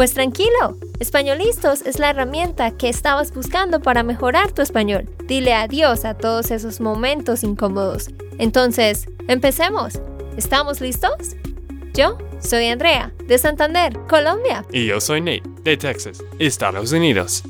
Pues tranquilo, Españolistos es la herramienta que estabas buscando para mejorar tu español. Dile adiós a todos esos momentos incómodos. Entonces, empecemos. ¿Estamos listos? Yo soy Andrea, de Santander, Colombia. Y yo soy Nate, de Texas, Estados Unidos.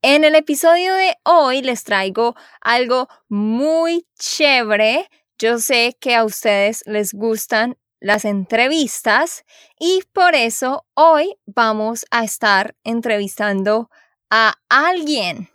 En el episodio de hoy les traigo algo muy chévere. Yo sé que a ustedes les gustan las entrevistas y por eso hoy vamos a estar entrevistando a alguien.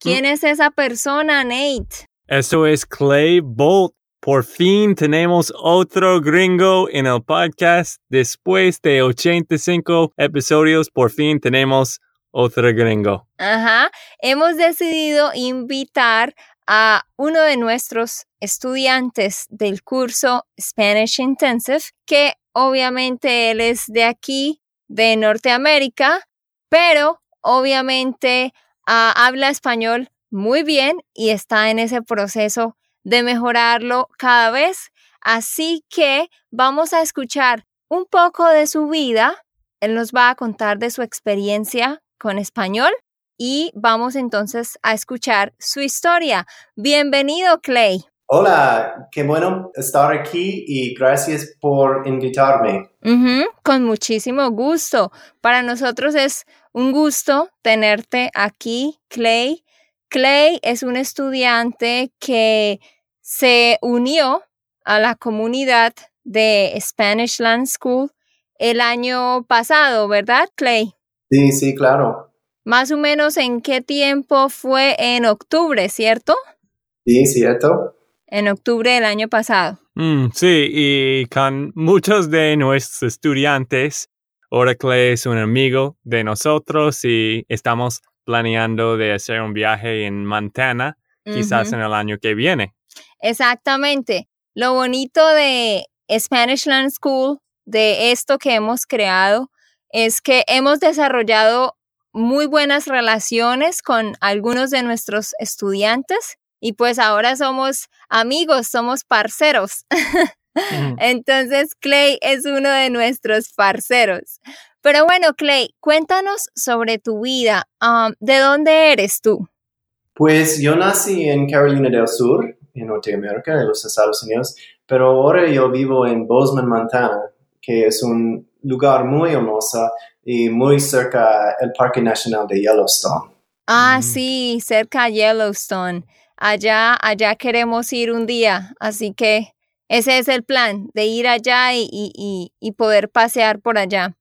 ¿Quién es esa persona, Nate? Eso es Clay Bolt. Por fin tenemos otro gringo en el podcast. Después de 85 episodios, por fin tenemos otro gringo. Ajá. Hemos decidido invitar a uno de nuestros estudiantes del curso Spanish Intensive, que obviamente él es de aquí, de Norteamérica, pero obviamente ah, habla español muy bien y está en ese proceso de mejorarlo cada vez. Así que vamos a escuchar un poco de su vida. Él nos va a contar de su experiencia con español y vamos entonces a escuchar su historia. Bienvenido, Clay. Hola, qué bueno estar aquí y gracias por invitarme. con muchísimo gusto. Para nosotros es un gusto tenerte aquí, Clay. Clay es un estudiante que se unió a la comunidad de Spanish Land School el año pasado, ¿verdad, Clay? Sí, sí, claro. Más o menos en qué tiempo fue en octubre, ¿cierto? Sí, cierto. En octubre del año pasado. Mm, sí, y con muchos de nuestros estudiantes, Oracle es un amigo de nosotros y estamos planeando de hacer un viaje en Montana, quizás en el año que viene. Exactamente. Lo bonito de Spanish Land School, de esto que hemos creado, es que hemos desarrollado muy buenas relaciones con algunos de nuestros estudiantes y pues ahora somos amigos, somos parceros. Entonces Clay es uno de nuestros parceros. Pero bueno, Clay, cuéntanos sobre tu vida. Um, ¿De dónde eres tú? Pues yo nací en Carolina del Sur, en Norteamérica, en los Estados Unidos, pero ahora yo vivo en Bozeman, Montana, que es un lugar muy hermoso y muy cerca del Parque Nacional de Yellowstone. Ah, sí, cerca de Yellowstone. Allá, allá queremos ir un día, así que ese es el plan, de ir allá y, y, y poder pasear por allá.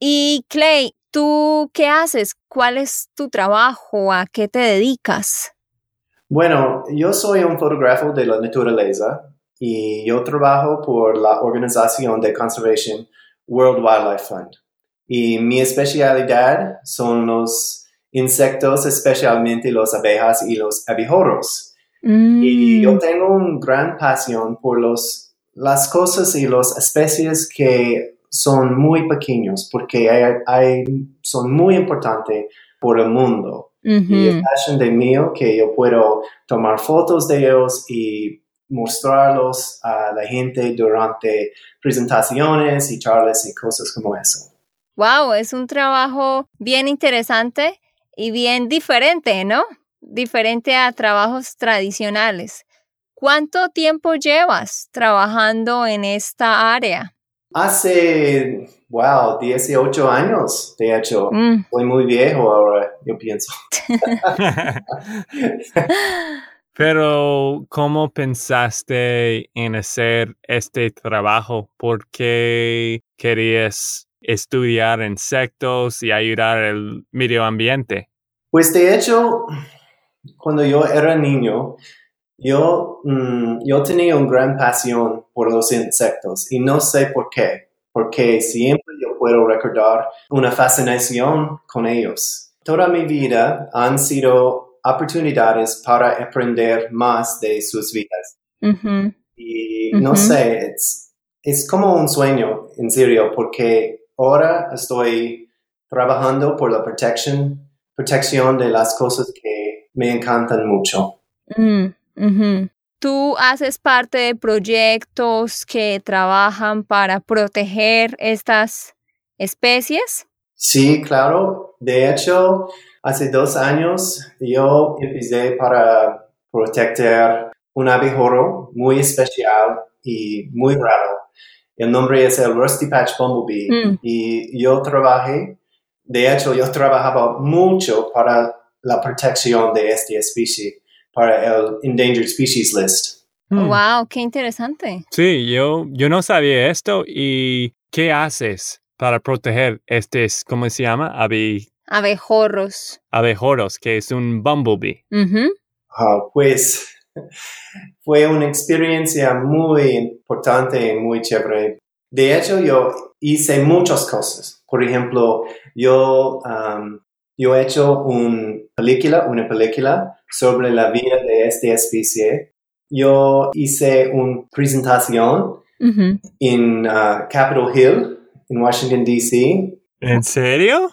Y Clay, ¿tú qué haces? ¿Cuál es tu trabajo? ¿A qué te dedicas? Bueno, yo soy un fotógrafo de la naturaleza y yo trabajo por la organización de conservación World Wildlife Fund. Y mi especialidad son los insectos, especialmente las abejas y los abejorros. Y yo mm. tengo una gran pasión por los, las cosas y las especies que son muy pequeños porque hay, son muy importantes por el mundo. Y es pasión de mío que yo puedo tomar fotos de ellos y mostrarlos a la gente durante presentaciones y charlas y cosas como eso. Wow, es un trabajo bien interesante y bien diferente, ¿no? Diferente a trabajos tradicionales. ¿Cuánto tiempo llevas trabajando en esta área? Hace, wow, 18 años, de hecho. Mm. Soy muy viejo ahora, yo pienso. Pero, ¿cómo pensaste en hacer este trabajo? ¿Por qué querías estudiar insectos y ayudar al medio ambiente? Pues de hecho, cuando yo era niño, yo, mm, yo tenía una gran pasión por los insectos y no sé por qué, porque siempre yo puedo recordar una fascinación con ellos. Toda mi vida han sido oportunidades para aprender más de sus vidas. Y no sé, es, es como un sueño, en serio, porque ahora estoy trabajando por la protección, protección de las cosas que me encantan mucho. Mm. ¿Tú haces parte de proyectos que trabajan para proteger estas especies? Sí, claro. De hecho, hace dos años yo empecé para proteger un abejorro muy especial y muy raro. El nombre es el Rusty Patch Bumblebee. Mm. Y yo trabajé, de hecho, yo trabajaba mucho para la protección de esta especie, para el Endangered Species List. Mm. Wow, qué interesante. Sí, yo, yo no sabía esto. ¿Y qué haces para proteger estos, cómo se llama? Abe, Abejorros. abejorros, que es un bumblebee. Ujú. Ah, pues fue una experiencia muy importante y muy chévere. De hecho, yo hice muchas cosas. Por ejemplo, yo, um, yo he hecho una película, una película sobre la vida de esta especie. Yo hice una presentación Ujú. en uh, Capitol Hill, en Washington, D.C. ¿En serio?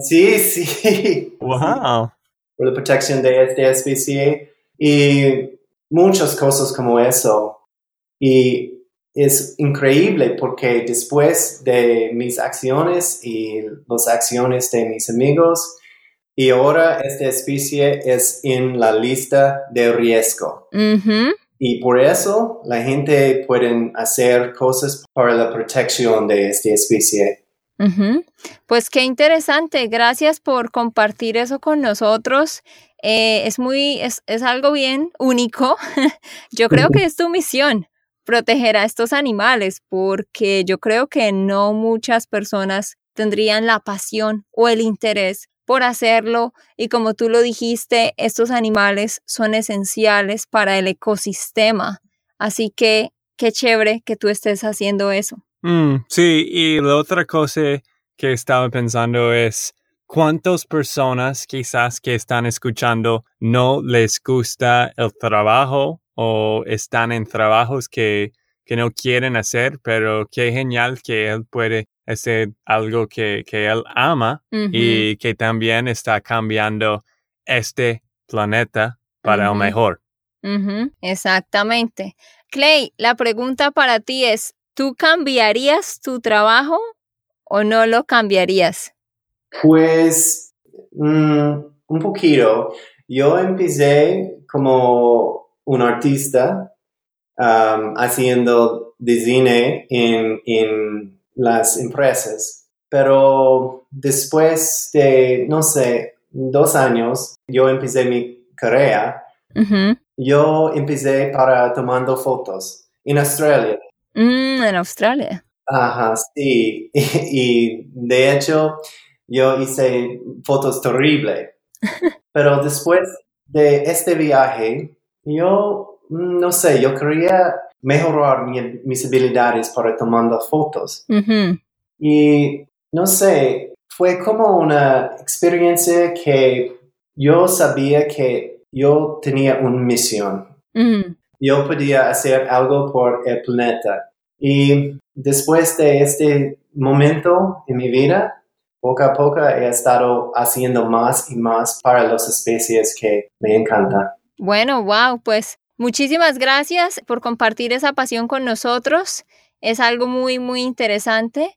Sí, sí. Wow. por la protección de esta especie y muchas cosas como eso. Y es increíble porque después de mis acciones y las acciones de mis amigos, y ahora esta especie es en la lista de riesgo. Y por eso la gente puede hacer cosas para la protección de esta especie. Pues qué interesante. Gracias por compartir eso con nosotros. Eh, es muy, es, es algo bien único. yo creo que es tu misión proteger a estos animales porque yo creo que no muchas personas tendrían la pasión o el interés por hacerlo y como tú lo dijiste, estos animales son esenciales para el ecosistema. Así que qué chévere que tú estés haciendo eso. Mm, sí, y la otra cosa que estaba pensando es cuántas personas quizás que están escuchando no les gusta el trabajo o están en trabajos que, que no quieren hacer, pero qué genial que él puede hacer algo que, que él ama y que también está cambiando este planeta para el mejor. Exactamente. Clay, la pregunta para ti es, ¿tú cambiarías tu trabajo o no lo cambiarías? Pues mm, un poquito. Yo empecé como un artista um, haciendo diseño en, en las empresas, pero después de, no sé, dos años, yo empecé mi carrera. Yo empecé para tomando fotos en Australia. Mm, en Australia. Ajá, sí. Y, de hecho, yo hice fotos terribles. Pero después de este viaje, yo, mm, no sé, yo quería mejorar mi- mis habilidades para tomando fotos. Y, no sé, fue como una experiencia que yo sabía que yo tenía una misión yo podía hacer algo por el planeta. Y después de este momento en mi vida, poco a poco he estado haciendo más y más para las especies que me encantan. Bueno, wow, pues muchísimas gracias por compartir esa pasión con nosotros. Es algo muy, muy interesante.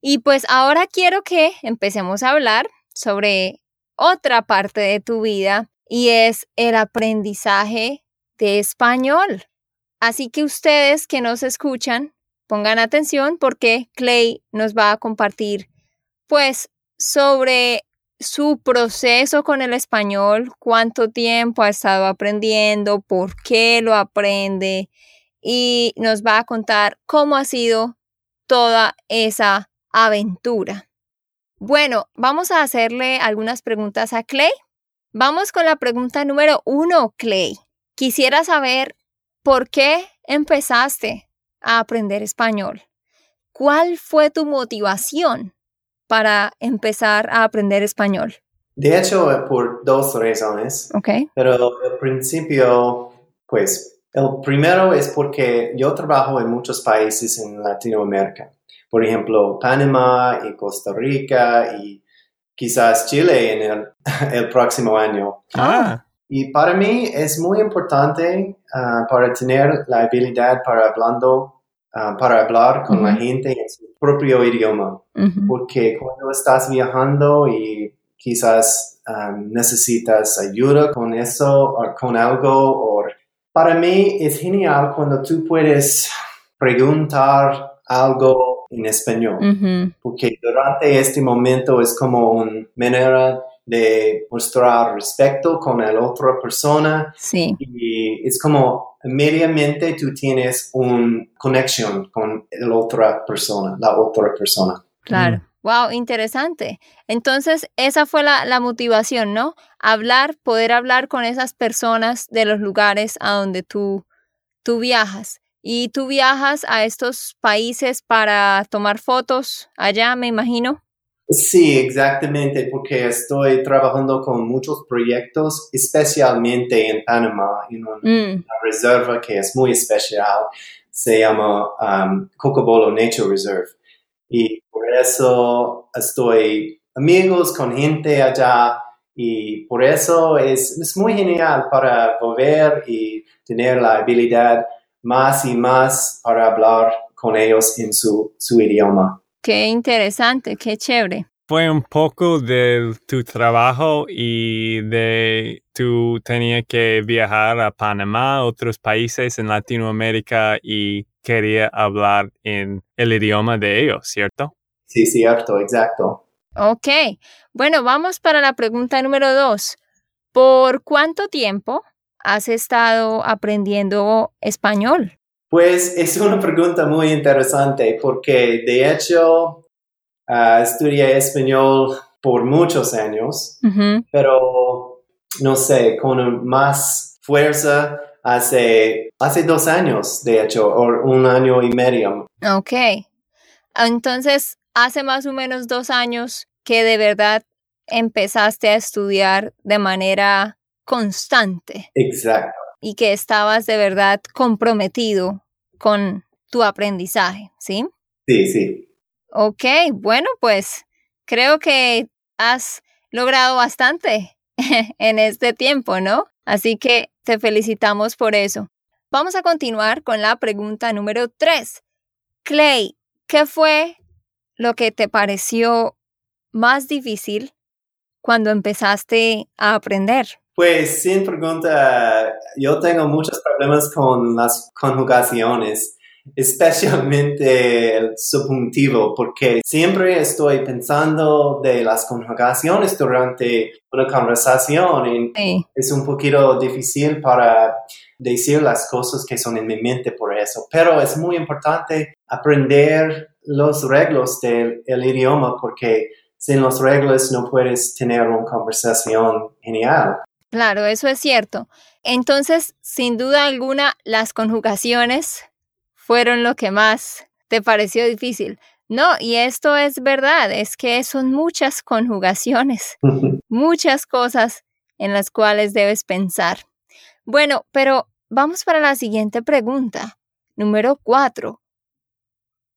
Y pues ahora quiero que empecemos a hablar sobre otra parte de tu vida y es el aprendizaje de español. Así que ustedes que nos escuchan, pongan atención porque Clay nos va a compartir pues sobre su proceso con el español, cuánto tiempo ha estado aprendiendo, por qué lo aprende y nos va a contar cómo ha sido toda esa aventura. Bueno, vamos a hacerle algunas preguntas a Clay. Vamos con la pregunta número uno, Clay. Quisiera saber por qué empezaste a aprender español. ¿Cuál fue tu motivación para empezar a aprender español? De hecho, por dos razones. ¿Ok? Pero al principio, pues, El primero es porque yo trabajo en muchos países en Latinoamérica. Por ejemplo, Panamá y Costa Rica y quizás Chile en el, el próximo año. Ah, Y para mí es muy importante ah, para tener la habilidad para hablando, ah, para hablar con la gente en su propio idioma. Porque cuando estás viajando y quizás um, necesitas ayuda con eso o con algo, o para mí es genial cuando tú puedes preguntar algo en español, porque durante este momento es como una manera de mostrar respeto con la otra persona Sí. y es como inmediatamente tú tienes una conexión con la otra persona, la otra persona. Claro. Wow, interesante. Entonces, esa fue la, la motivación, ¿no? Hablar, poder hablar con esas personas de los lugares a donde tú, tú viajas. Y tú viajas a estos países para tomar fotos allá, me imagino. Sí, exactamente, porque estoy trabajando con muchos proyectos, especialmente en Panamá, en una Mm, reserva que es muy especial, se llama um, Cocobolo Nature Reserve. Y por eso estoy amigos con gente allá y por eso es, es muy genial para volver y tener la habilidad más y más para hablar con ellos en su, su idioma. Qué interesante, qué chévere. fue un poco de tu trabajo y de tú tenías que viajar a Panamá, otros países en Latinoamérica y quería hablar en el idioma de ellos, ¿cierto? Sí, cierto, exacto. Ok. Bueno, vamos para la pregunta número dos. ¿Por cuánto tiempo has estado aprendiendo español? Pues es una pregunta muy interesante porque de hecho ah, estudié español por muchos años, pero no sé, con más fuerza hace, hace dos años, de hecho, o un año y medio. Ok. Entonces, hace más o menos dos años que de verdad empezaste a estudiar de manera constante Exacto. Y que estabas de verdad comprometido con tu aprendizaje, ¿sí? Sí, sí. Ok, bueno, pues creo que has logrado bastante en este tiempo, ¿no? Así que te felicitamos por eso. Vamos a continuar con la pregunta número tres. Clay, ¿qué fue lo que te pareció más difícil cuando empezaste a aprender? Pues sin pregunta, yo tengo muchos problemas con las conjugaciones, especialmente el subjuntivo, porque siempre estoy pensando de las conjugaciones durante una conversación y Sí, es un poquito difícil para decir las cosas que son en mi mente por eso, pero es muy importante aprender los reglas del el idioma porque sin los reglas no puedes tener una conversación genial. Claro, eso es cierto. Entonces, sin duda alguna, las conjugaciones fueron lo que más te pareció difícil. No, y esto es verdad, es que son muchas conjugaciones, muchas cosas en las cuales debes pensar. Bueno, pero vamos para la siguiente pregunta, número cuatro.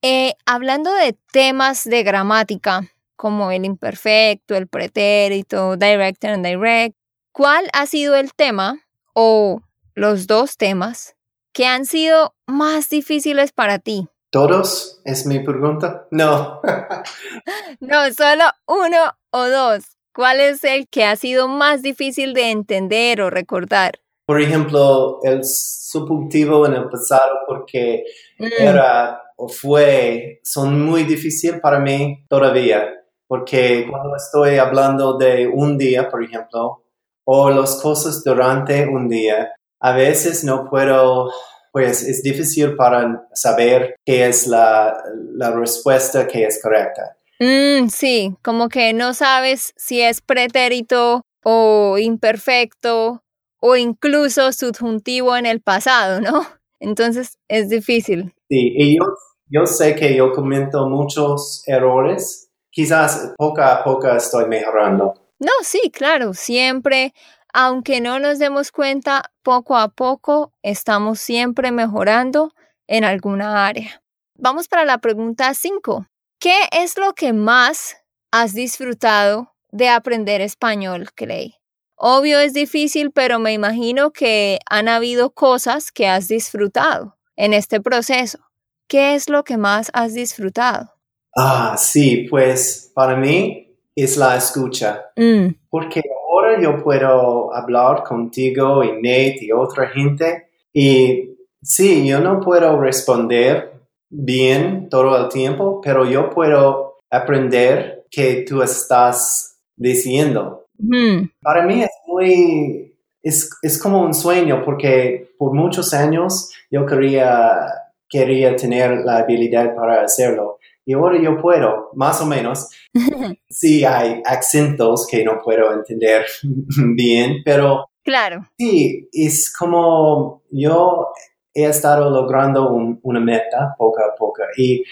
Eh, hablando de temas de gramática, como el imperfecto, el pretérito, direct and indirect, ¿cuál ha sido el tema o los dos temas que han sido más difíciles para ti? ¿Todos? ¿Es mi pregunta? No. No, solo uno o dos. ¿Cuál es el que ha sido más difícil de entender o recordar? Por ejemplo, el subjuntivo en el pasado porque Mm, era o fue, son muy difíciles para mí todavía, porque cuando estoy hablando de un día, por ejemplo, o las cosas durante un día, a veces no puedo, pues es difícil para saber qué es la, la respuesta que es correcta. mm, sí, como que no sabes si es pretérito o imperfecto o incluso subjuntivo en el pasado, ¿no? Entonces es difícil. Sí, y yo, yo sé que yo cometo muchos errores, quizás poco a poco estoy mejorando. No, sí, claro, siempre aunque no nos demos cuenta, poco a poco estamos siempre mejorando en alguna área. Vamos para la pregunta 5. ¿Qué es lo que más has disfrutado de aprender español, Clay? Obvio es difícil, pero me imagino que han habido cosas que has disfrutado en este proceso. ¿Qué es lo que más has disfrutado? Ah, sí, pues para mí es la escucha. Mm. Porque ahora yo puedo hablar contigo y Nate y otra gente y sí, yo no puedo responder bien todo el tiempo, pero yo puedo aprender que tú estás diciendo. Mm. Para mí es muy, es, es como un sueño porque por muchos años yo quería, quería tener la habilidad para hacerlo. Y ahora yo puedo, más o menos. Sí, hay acentos que no puedo entender bien, pero Claro. sí, es como yo he estado logrando un- una meta poco a poco y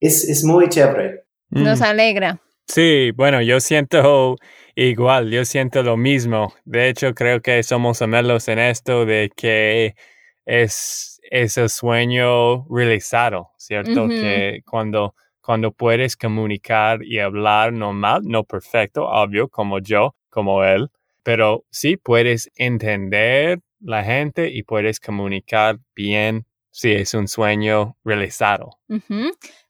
es, es muy chévere. Nos Mm. alegra. Sí, bueno, yo siento igual, yo siento lo mismo. De hecho, creo que somos gemelos en esto de que es ese sueño realizado, ¿cierto? Que cuando, cuando puedes comunicar y hablar normal, no perfecto, obvio, como yo, como él, pero sí puedes entender la gente y puedes comunicar bien si es un sueño realizado.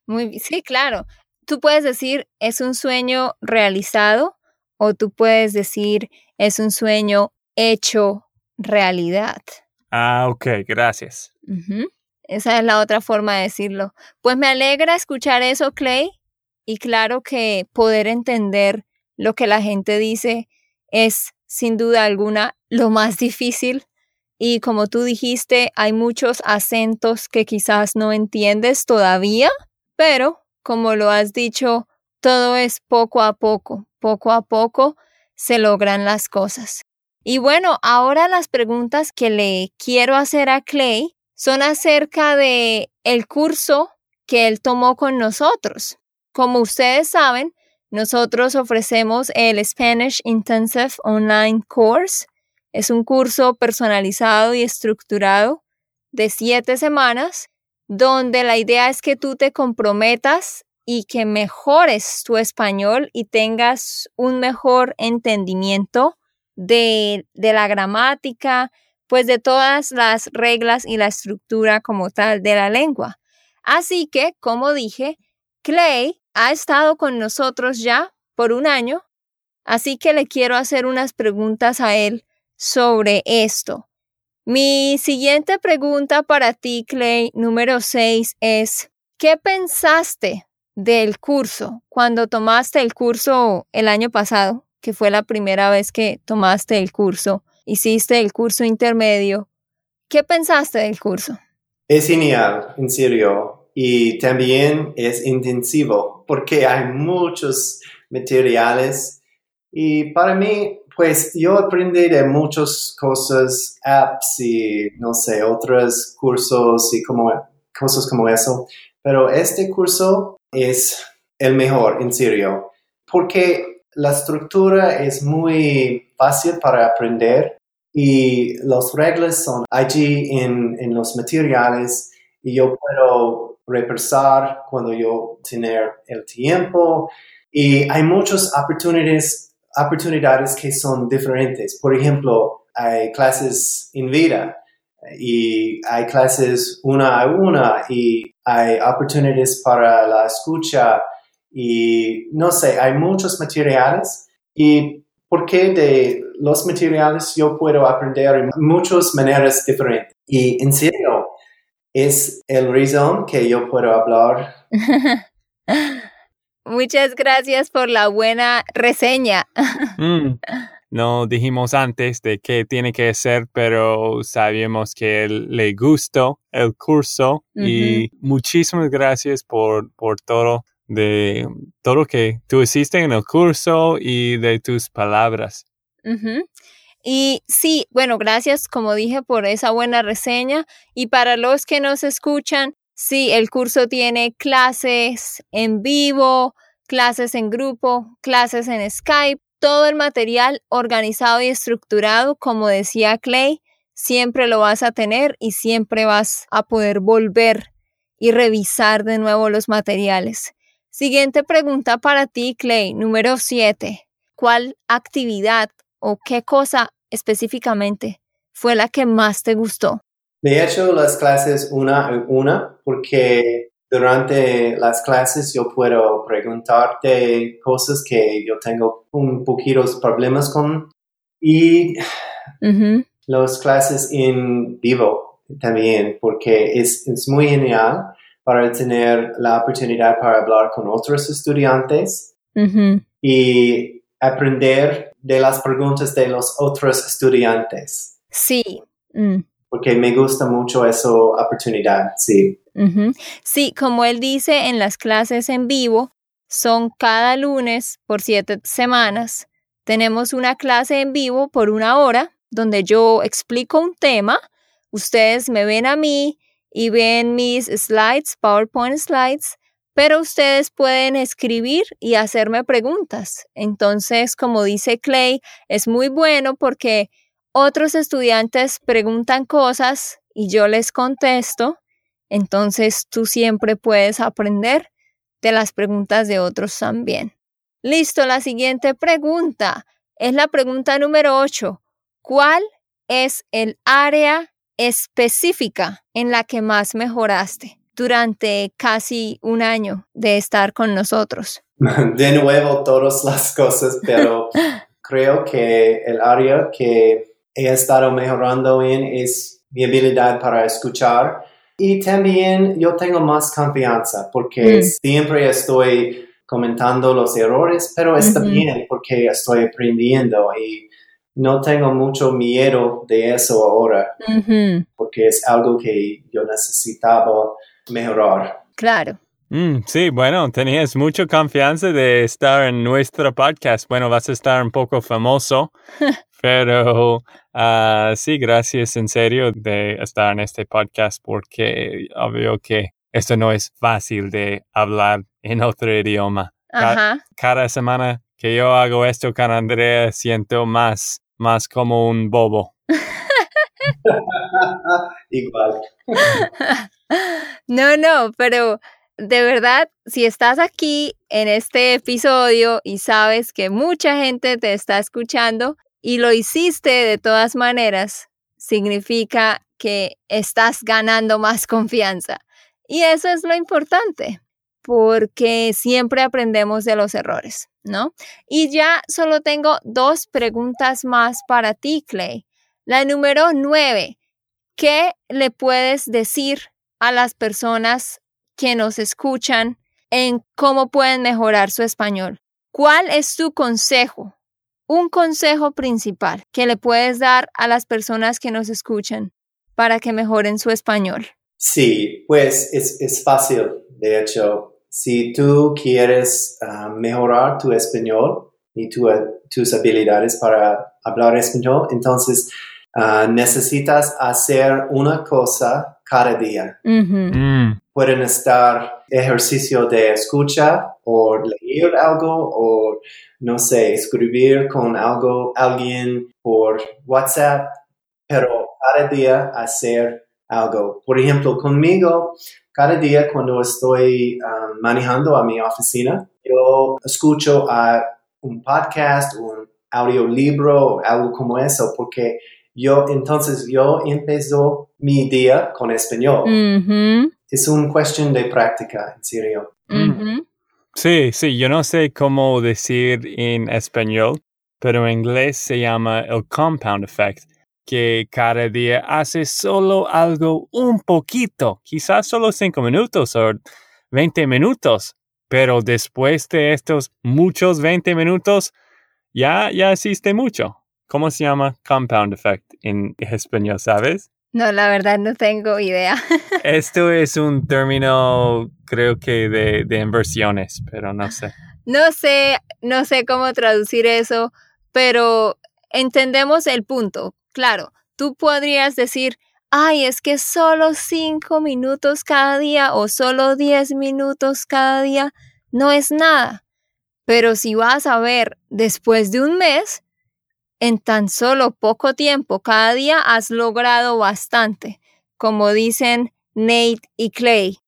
Muy bi- sí, claro. Tú puedes decir es un sueño realizado o tú puedes decir es un sueño hecho realidad. Ah, ok, gracias. Ujú. Esa es la otra forma de decirlo. Pues me alegra escuchar eso, Clay. Y claro que poder entender lo que la gente dice es sin duda alguna lo más difícil. Y como tú dijiste, hay muchos acentos que quizás no entiendes todavía, pero como lo has dicho, todo es poco a poco. Poco a poco se logran las cosas. Y bueno, ahora las preguntas que le quiero hacer a Clay son acerca de el curso que él tomó con nosotros. Como ustedes saben, nosotros ofrecemos el Spanish Intensive Online Course. Es un curso personalizado y estructurado de siete semanas, donde la idea es que tú te comprometas y que mejores tu español y tengas un mejor entendimiento de, de la gramática, pues de todas las reglas y la estructura como tal de la lengua. Así que, como dije, Clay ha estado con nosotros ya por un año, así que le quiero hacer unas preguntas a él sobre esto. Mi siguiente pregunta para ti, Clay, número 6, es, ¿qué pensaste del curso cuando tomaste el curso el año pasado, que fue la primera vez que tomaste el curso, hiciste el curso intermedio? ¿Qué pensaste del curso? Es genial, en serio. Y también es intensivo porque hay muchos materiales. Y para mí, pues yo aprendí de muchas cosas, apps y no sé, otros cursos y como, cosas como eso. Pero este curso es el mejor, en serio. Porque la estructura es muy fácil para aprender y las reglas son allí en, en los materiales y yo puedo repasar cuando yo tener el tiempo y hay muchas oportunidades, oportunidades que son diferentes. Por ejemplo, hay clases en vida y hay clases una a una y hay oportunidades para la escucha y no sé, hay muchos materiales y porque de los materiales yo puedo aprender en muchas maneras diferentes. Y en serio, es el razón que yo puedo hablar. Muchas gracias por la buena reseña. Mm. No dijimos antes de qué tiene que ser, pero sabíamos que le gustó el curso y muchísimas gracias por, por todo de todo lo que tú hiciste en el curso y de tus palabras. Y sí, bueno, gracias, como dije, por esa buena reseña. Y para los que nos escuchan, sí, el curso tiene clases en vivo, clases en grupo, clases en Skype, todo el material organizado y estructurado, como decía Clay, siempre lo vas a tener y siempre vas a poder volver y revisar de nuevo los materiales. Siguiente pregunta para ti, Clay, número 7. ¿Cuál actividad o qué cosa específicamente fue la que más te gustó? De hecho, las clases una a una, porque durante las clases yo puedo preguntarte cosas que yo tengo un poquito problemas con y las clases en vivo también, porque es, es muy genial para tener la oportunidad para hablar con otros estudiantes y aprender de las preguntas de los otros estudiantes. Sí. Mm. Porque me gusta mucho esa oportunidad, sí. Sí, como él dice en las clases en vivo, son cada lunes por siete semanas. Tenemos una clase en vivo por una hora donde yo explico un tema, ustedes me ven a mí y ven mis slides, PowerPoint slides, pero ustedes pueden escribir y hacerme preguntas. Entonces, como dice Clay, es muy bueno porque otros estudiantes preguntan cosas y yo les contesto. Entonces, tú siempre puedes aprender de las preguntas de otros también. Listo, la siguiente pregunta es la pregunta número 8. ¿Cuál es el área específica en la que más mejoraste durante casi un año de estar con nosotros? De nuevo, todas las cosas, pero creo que el área que he estado mejorando en es mi habilidad para escuchar y también yo tengo más confianza porque mm. siempre estoy comentando los errores, pero está bien porque estoy aprendiendo y no tengo mucho miedo de eso ahora, porque es algo que yo necesitaba mejorar. Claro. Mm, sí, bueno, tenías mucha confianza de estar en nuestro podcast. Bueno, vas a estar un poco famoso, pero uh, sí, gracias en serio de estar en este podcast porque obvio que esto no es fácil de hablar en otro idioma. cada semana que yo hago esto con Andrea siento más más como un bobo. Igual. no, no, pero de verdad, si estás aquí en este episodio y sabes que mucha gente te está escuchando y lo hiciste de todas maneras, significa que estás ganando más confianza. Y eso es lo importante, porque siempre aprendemos de los errores. ¿no? Y ya solo tengo dos preguntas más para ti, Clay. La número nueve, ¿qué le puedes decir a las personas que nos escuchan en cómo pueden mejorar su español? ¿Cuál es tu consejo? Un consejo principal que le puedes dar a las personas que nos escuchan para que mejoren su español. Sí, pues es, es fácil. De hecho, si tú quieres ah, mejorar tu español y tus habilidades para hablar español, entonces ah, necesitas hacer una cosa cada día. Mm. Pueden estar ejercicio de escucha o leer algo o, no sé, escribir con algo, alguien por WhatsApp, pero cada día hacer algo. Por ejemplo, conmigo, cada día cuando estoy um, manejando a mi oficina, yo escucho a un podcast, un audiolibro o algo como eso, porque yo entonces yo empiezo mi día con español. Es una cuestión de práctica, en serio. Sí, sí, yo no sé cómo decir en español, pero en inglés se llama el compound effect que cada día hace solo algo un poquito, quizás solo cinco minutos o 20 minutos, pero después de estos muchos 20 minutos, ya, ya existe mucho. ¿Cómo se llama compound effect en español, sabes? No, la verdad no tengo idea. Esto es un término, creo que de, de inversiones, pero no sé. No sé, no sé cómo traducir eso, pero entendemos el punto. Claro, tú podrías decir, ay, es que solo cinco minutos cada día o solo diez minutos cada día no es nada. Pero si vas a ver después de un mes, en tan solo poco tiempo, cada día has logrado bastante, como dicen Nate y Clay.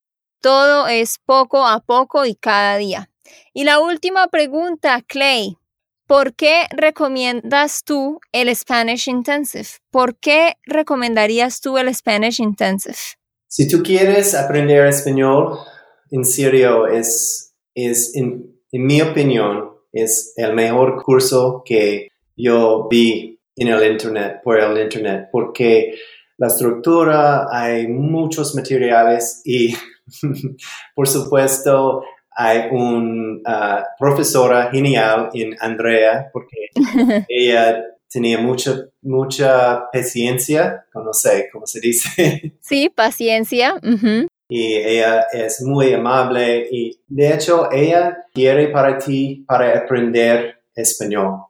Todo es poco a poco y cada día. Y la última pregunta, Clay. ¿Por qué recomiendas tú el Spanish Intensive? ¿Por qué recomendarías tú el Spanish Intensive? Si tú quieres aprender español, en serio, es, es en, mi opinión, es el mejor curso que yo vi en el Internet, por el Internet, porque la estructura, hay muchos materiales y, por supuesto, hay una profesora genial en Andrea, porque ella tenía mucha, mucha paciencia, no sé cómo se dice. Sí, paciencia. Y ella es muy amable y de hecho ella quiere para ti para aprender español.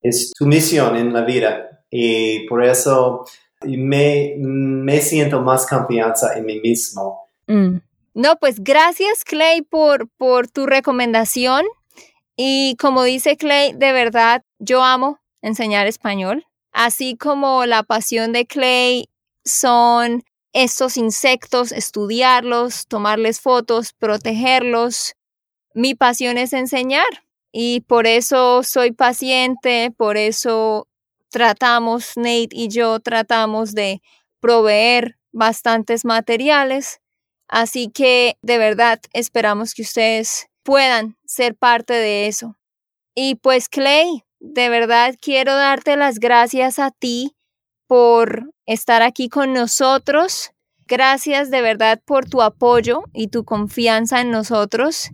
Es tu misión en la vida y por eso me, me siento más confianza en mí mismo. Mm. No, pues gracias Clay por, por tu recomendación. Y como dice Clay, de verdad, yo amo enseñar español. Así como la pasión de Clay son estos insectos, estudiarlos, tomarles fotos, protegerlos. Mi pasión es enseñar y por eso soy paciente, por eso tratamos, Nate y yo tratamos de proveer bastantes materiales Así que de verdad esperamos que ustedes puedan ser parte de eso. Y pues Clay, de verdad quiero darte las gracias a ti por estar aquí con nosotros. Gracias de verdad por tu apoyo y tu confianza en nosotros.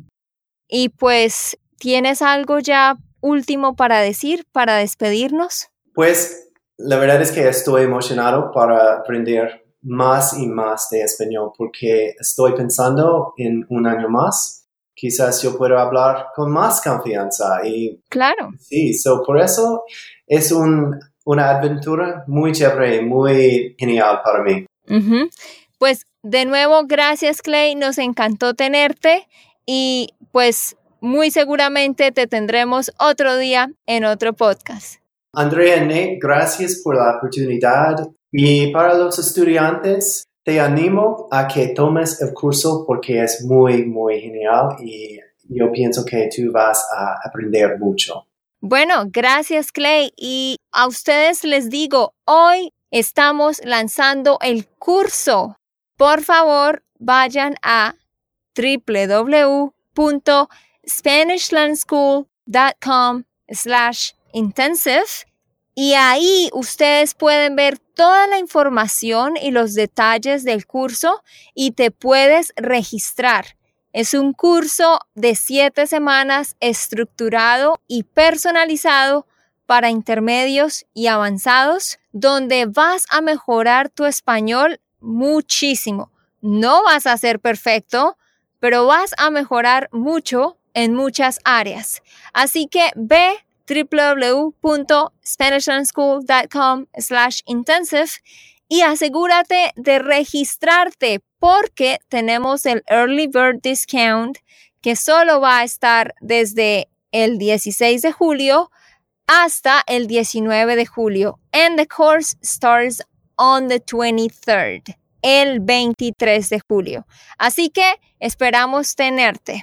Y pues, ¿tienes algo ya último para decir, para despedirnos? Pues la verdad es que estoy emocionado para aprender más y más de español porque estoy pensando en un año más. Quizás yo pueda hablar con más confianza y... Claro. Sí, so por eso es un, una aventura muy chévere y muy genial para mí. Pues de nuevo, gracias Clay, nos encantó tenerte y pues muy seguramente te tendremos otro día en otro podcast. Andrea Nate, gracias por la oportunidad y para los estudiantes, te animo a que tomes el curso porque es muy, muy genial y yo pienso que tú vas a aprender mucho. Bueno, gracias Clay. Y a ustedes les digo, hoy estamos lanzando el curso. Por favor, vayan a www.spanishlandschool.com slash intensive y ahí ustedes pueden ver toda la información y los detalles del curso y te puedes registrar. Es un curso de siete semanas estructurado y personalizado para intermedios y avanzados, donde vas a mejorar tu español muchísimo. No vas a ser perfecto, pero vas a mejorar mucho en muchas áreas. Así que ve www.spanishlandschool.com slash intensive y asegúrate de registrarte porque tenemos el Early Bird Discount que solo va a estar desde el 16 de julio hasta el 19 de julio. And the course starts on the 23rd, el 23 de julio. Así que esperamos tenerte.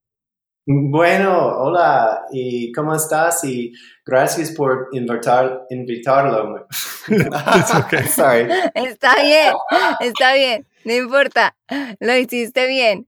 Bueno, hola, ¿y cómo estás? Y gracias por invitar, invitarlo. okay. Sorry. Está bien, está bien, no importa, lo hiciste bien.